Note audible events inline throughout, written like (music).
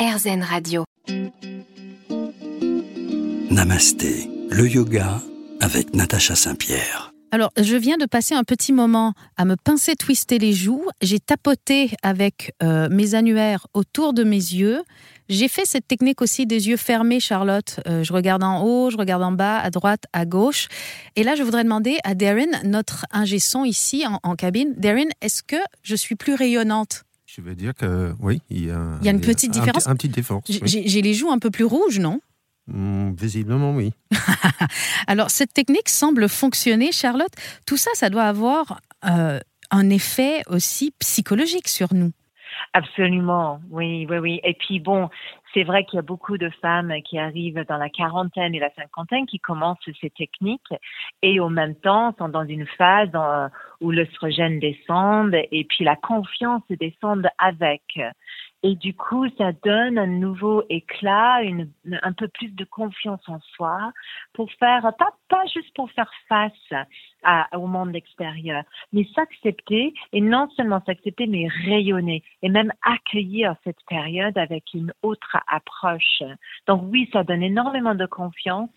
RZN Radio. Namasté, le yoga avec Natacha Saint-Pierre. Alors, je viens de passer un petit moment à me pincer, twister les joues. J'ai tapoté avec euh, mes annuaires autour de mes yeux. J'ai fait cette technique aussi des yeux fermés, Charlotte. Euh, je regarde en haut, je regarde en bas, à droite, à gauche. Et là, je voudrais demander à Darren, notre ingé son ici en, en cabine. Darren, est-ce que je suis plus rayonnante? Je veux dire que oui, il y a, Il y a une petite différence Un, petit oui. J'ai j'ai les joues un peu plus rouges, non? Hmm, visiblement, oui. (laughs) Alors, cette technique semble fonctionner, Charlotte. Tout ça, ça doit avoir euh, un effet aussi psychologique sur nous. Absolument, oui, oui, oui. Et puis bon, c'est vrai qu'il y a beaucoup de femmes qui arrivent dans la quarantaine et la cinquantaine qui commencent ces techniques et au même temps sont dans une phase euh, où l'œstrogène descend et puis la confiance descend avec. Et du coup, ça donne un nouveau éclat, une, un peu plus de confiance en soi pour faire, pas, pas juste pour faire face à, au monde extérieur, mais s'accepter et non seulement s'accepter, mais rayonner et même accueillir cette période avec une autre approche. Donc oui, ça donne énormément de confiance.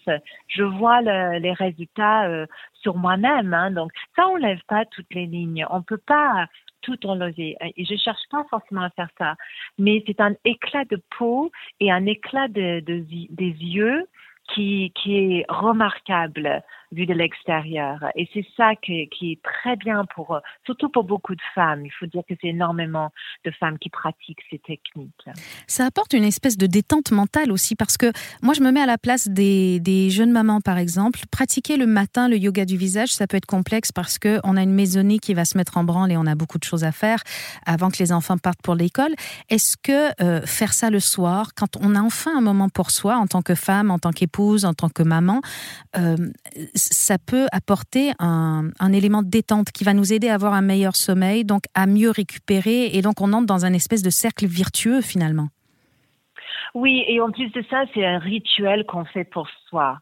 Je vois le- les résultats euh, sur moi-même. Hein. Donc ça enlève pas toutes les lignes. On peut pas tout enlever. Et je cherche pas forcément à faire ça, mais c'est un éclat de peau et un éclat de, de- des yeux qui est remarquable vu de l'extérieur. Et c'est ça qui, est très bien pour, surtout pour beaucoup de femmes. Il faut dire que c'est énormément de femmes qui pratiquent ces techniques. Ça apporte une espèce de détente mentale aussi parce que moi je me mets à la place des, jeunes mamans par exemple. Pratiquer le matin le yoga du visage, ça peut être complexe parce que on a une maisonnée qui va se mettre en branle et on a beaucoup de choses à faire avant que les enfants partent pour l'école. Est-ce que euh, faire ça le soir, quand on a enfin un moment pour soi en tant que femme, en tant qu'épouse, en tant que maman, euh, ça peut apporter un, élément de détente qui va nous aider à avoir un meilleur sommeil, donc à mieux récupérer et donc on entre dans un espèce de cercle virtueux finalement. Oui, et en plus de ça, c'est un rituel qu'on fait pour soi.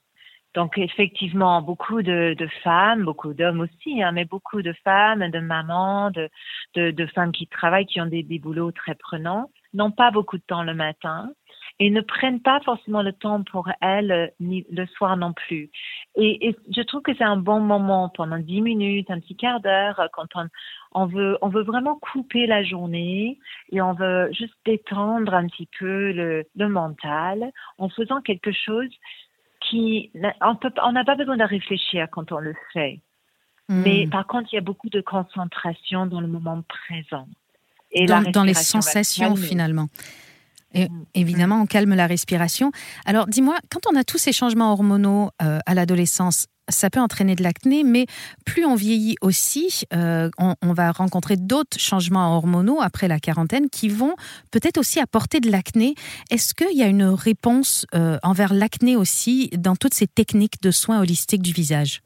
Donc effectivement, beaucoup de, femmes, beaucoup d'hommes aussi, hein, mais beaucoup de femmes, de mamans, de, femmes qui travaillent, qui ont des boulots très prenants, n'ont pas beaucoup de temps le matin et ne prennent pas forcément le temps pour elles euh, ni le soir non plus. Et, et je trouve que c'est un bon moment pendant dix minutes, un petit quart d'heure, euh, quand on, on veut on veut vraiment couper la journée et on veut juste détendre un petit peu le, le mental en faisant quelque chose qui on n'a pas besoin de réfléchir quand on le fait. Mais Hmm. par contre, il y a beaucoup de concentration dans le moment présent. Et dans, la dans les sensations finalement. Et Mm. évidemment, on calme la respiration. Alors, dis-moi, quand on a tous ces changements hormonaux euh, à l'adolescence, ça peut entraîner de l'acné, mais plus on vieillit aussi, euh, on, on va rencontrer d'autres changements hormonaux après la quarantaine qui vont peut-être aussi apporter de l'acné. Est-ce qu'il y a une réponse euh, envers l'acné aussi dans toutes ces techniques de soins holistiques du visage?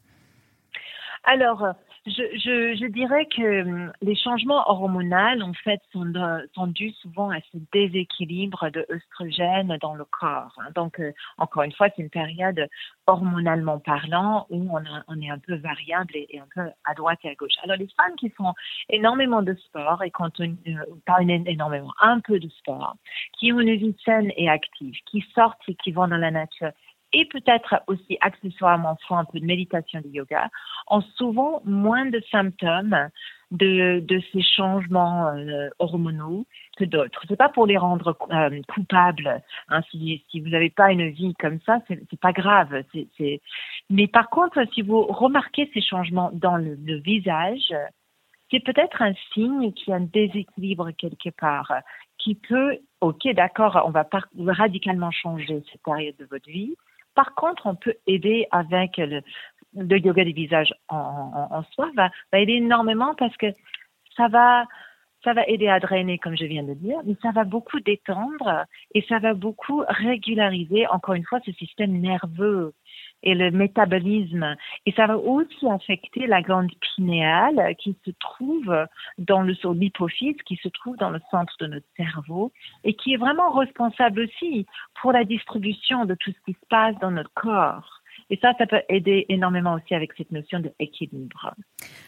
Alors, je, je, je dirais que hum, les changements hormonaux, en fait, sont, sont dus souvent à ce déséquilibre de œstrogène dans le corps. hein. Donc, euh, encore une fois, c'est une période hormonalement parlant où on, est un peu variable et, et un peu à droite et à gauche. Alors, les femmes qui font énormément de sport et quand on, euh, pas une- énormément, un peu de sport, qui ont une vie saine et active, qui sortent et qui vont dans la nature, et peut-être aussi accessoirement font un peu de méditation, de yoga, ont souvent moins de symptômes de, ces changements euh, hormonaux que d'autres. C'est pas pour les rendre euh, coupables. Hein, si, vous n'avez pas une vie comme ça, c'est pas grave. Mais par contre, si vous remarquez ces changements dans le, le visage, c'est peut-être un signe qu'il y a un déséquilibre quelque part qui peut, ok, d'accord, on va radicalement changer cette période de votre vie. Par contre, on peut aider avec le, yoga du visage en, en, en soi, va, va aider énormément parce que ça va, ça va aider à drainer, comme je viens de dire, mais ça va beaucoup détendre et ça va beaucoup régulariser, encore une fois, ce système nerveux et le métabolisme. Et ça va aussi affecter la glande pinéale qui se trouve dans le l'hypophyse, qui se trouve dans le centre de notre cerveau et qui est vraiment responsable aussi pour la distribution de tout ce qui se passe dans notre corps. Et ça, ça peut aider énormément aussi avec cette notion d'équilibre.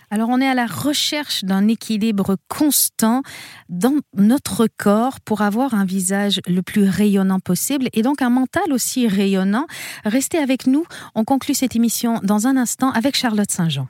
Alors on est à la recherche d'un équilibre constant dans notre corps pour avoir un visage le plus rayonnant possible et donc un mental aussi rayonnant. Restez avec nous, on conclut cette émission dans un instant avec Charlotte Saint-Jean.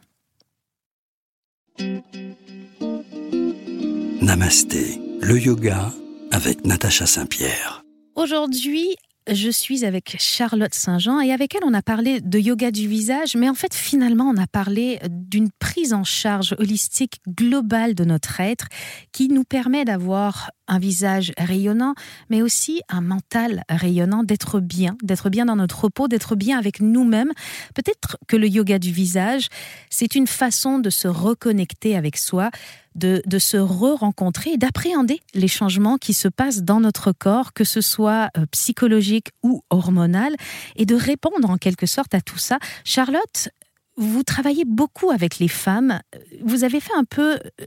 Namasté, le yoga avec Natacha Saint-Pierre. Aujourd'hui, je suis avec Charlotte Saint-Jean et avec elle, on a parlé de yoga du visage, mais en fait, finalement, on a parlé d'une prise en charge holistique globale de notre être qui nous permet d'avoir un visage rayonnant, mais aussi un mental rayonnant, d'être bien, d'être bien dans notre peau, d'être bien avec nous-mêmes. Peut-être que le yoga du visage, c'est une façon de se reconnecter avec soi, de, se re-rencontrer et d'appréhender les changements qui se passent dans notre corps, que ce soit euh, psychologique ou hormonal, et de répondre en quelque sorte à tout ça. Charlotte, vous travaillez beaucoup avec les femmes. Vous avez fait un peu euh,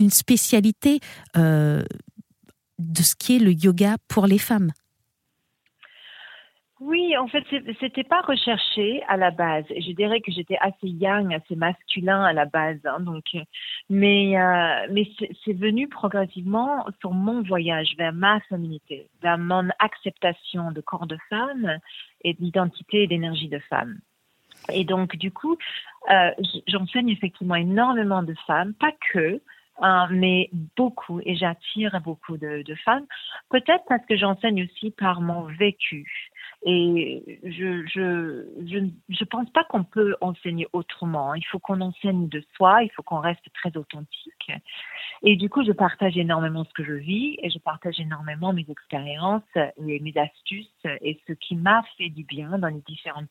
une spécialité euh, de ce qui est le yoga pour les femmes. Oui, en fait, c'était pas recherché à la base. Je dirais que j'étais assez young, assez masculin à la base. Hein, donc, mais euh, mais c'est venu progressivement sur mon voyage vers ma féminité, vers mon acceptation de corps de femme et d'identité et d'énergie de femme. Et donc, du coup, euh, j'enseigne effectivement énormément de femmes, pas que, Hein, mais beaucoup, et j'attire beaucoup de femmes, peut-être parce que j'enseigne aussi par mon vécu. Et je je je, je pense pas qu'on peut enseigner autrement. Il faut qu'on enseigne de soi, il faut qu'on reste très authentique. Et du coup, je partage énormément ce que je vis et je partage énormément mes expériences et mes astuces et ce qui m'a fait du bien dans les différents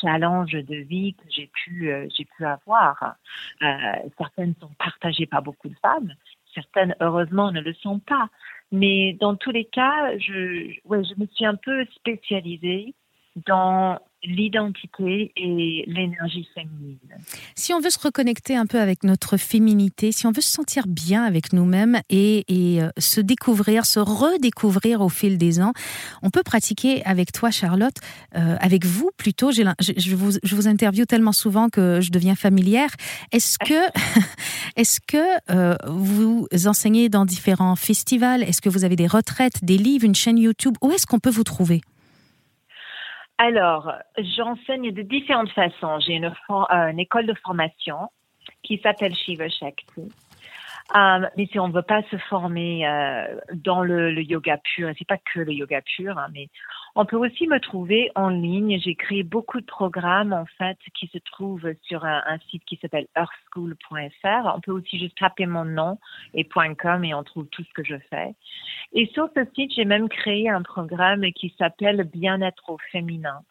challenges de vie que j'ai pu euh, j'ai pu avoir. Euh, certaines sont partagées par beaucoup de femmes, certaines heureusement ne le sont pas. Mais dans tous les cas, je, ouais, je me suis un peu spécialisée dans l'identité et l'énergie féminine. Si on veut se reconnecter un peu avec notre féminité, si on veut se sentir bien avec nous-mêmes et, euh, se découvrir, se redécouvrir au fil des ans, on peut pratiquer avec toi, Charlotte, euh, avec vous plutôt. Je, vous, interviewe tellement souvent que je deviens familière. Est-ce que, (laughs) est-ce que euh, vous enseignez dans différents festivals? Est-ce que vous avez des retraites, des livres, une chaîne YouTube? Où est-ce qu'on peut vous trouver? Alors, j'enseigne de différentes façons. J'ai une, euh, une, école de formation qui s'appelle Shiva Shakti. Euh, mais si on ne veut pas se former euh, dans le, le, yoga pur, c'est pas que le yoga pur, hein, mais on peut aussi me trouver en ligne. J'ai créé beaucoup de programmes en fait qui se trouvent sur un, un site qui s'appelle earthschool.fr. On peut aussi juste taper mon nom et .com et on trouve tout ce que je fais. Et sur ce site, j'ai même créé un programme qui s'appelle Bien-être au féminin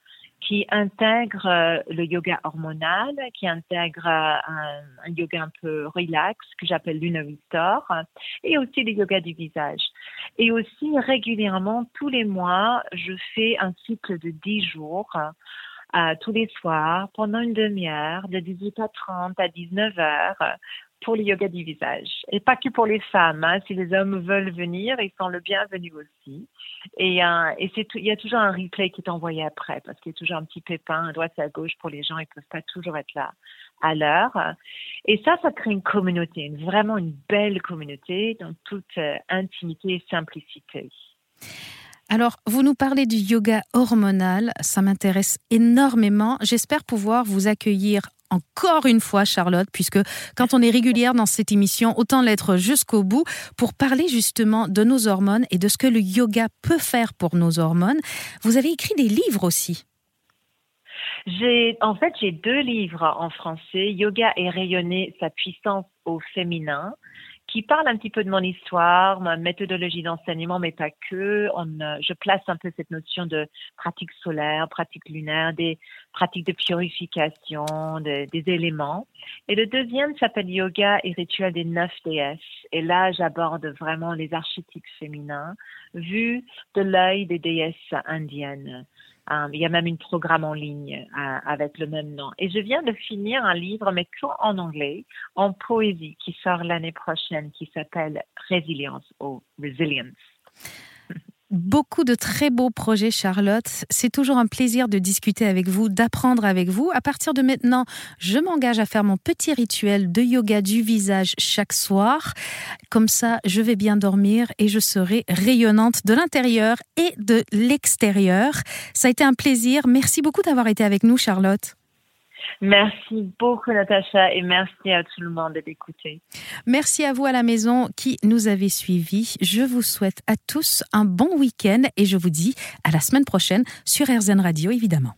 qui intègre euh, le yoga hormonal, qui intègre euh, un, yoga un peu relax que j'appelle Luna et aussi le yoga du visage. Et aussi régulièrement, tous les mois, je fais un cycle de 10 jours. Euh, tous les soirs, pendant une demi-heure, de 18h30 à 19h, pour le yoga du visage. Et pas que pour les femmes. Hein. Si les hommes veulent venir, ils sont le bienvenu aussi. Et, euh, il y a toujours un replay qui est envoyé après parce qu'il y a toujours un petit pépin à droite et à gauche pour les gens. Ils peuvent pas toujours être là à l'heure. Et ça, ça crée une communauté, vraiment une belle communauté dans toute euh, intimité et simplicité. Alors, vous nous parlez du yoga hormonal, ça m'intéresse énormément. J'espère pouvoir vous accueillir encore une fois, Charlotte, puisque quand on est régulière dans cette émission, autant l'être jusqu'au bout pour parler justement de nos hormones et de ce que le yoga peut faire pour nos hormones. Vous avez écrit des livres aussi. J'ai, en fait, j'ai deux livres en français, Yoga et rayonner sa puissance au féminin, qui parle un petit peu de mon histoire, ma méthodologie d'enseignement, mais pas que. Euh, je place un peu cette notion de pratique solaire, pratique lunaire, des pratiques de purification, de, des éléments. Et le deuxième s'appelle Yoga et rituel des neuf déesses. Et là, j'aborde vraiment les archétypes féminins vus de l'œil des déesses indiennes. Um, il y a même une programme en ligne uh, avec le même nom. Et je viens de finir un livre, mais tout en anglais, en poésie, qui sort l'année prochaine, qui s'appelle Résilience ou Resilience. Beaucoup de très beaux projets, Charlotte. C'est toujours un plaisir de discuter avec vous, d'apprendre avec vous. À partir de maintenant, je m'engage à faire mon petit rituel de yoga du visage chaque soir. Comme ça, je vais bien dormir et je serai rayonnante de l'intérieur et de l'extérieur. Ça a été un plaisir. Merci beaucoup d'avoir été avec nous, Charlotte. Merci beaucoup, Natacha, et merci à tout le monde d'écouter. Merci à vous à la maison qui nous avez suivis. Je vous souhaite à tous un bon week-end et je vous dis à la semaine prochaine sur RZN Radio, évidemment.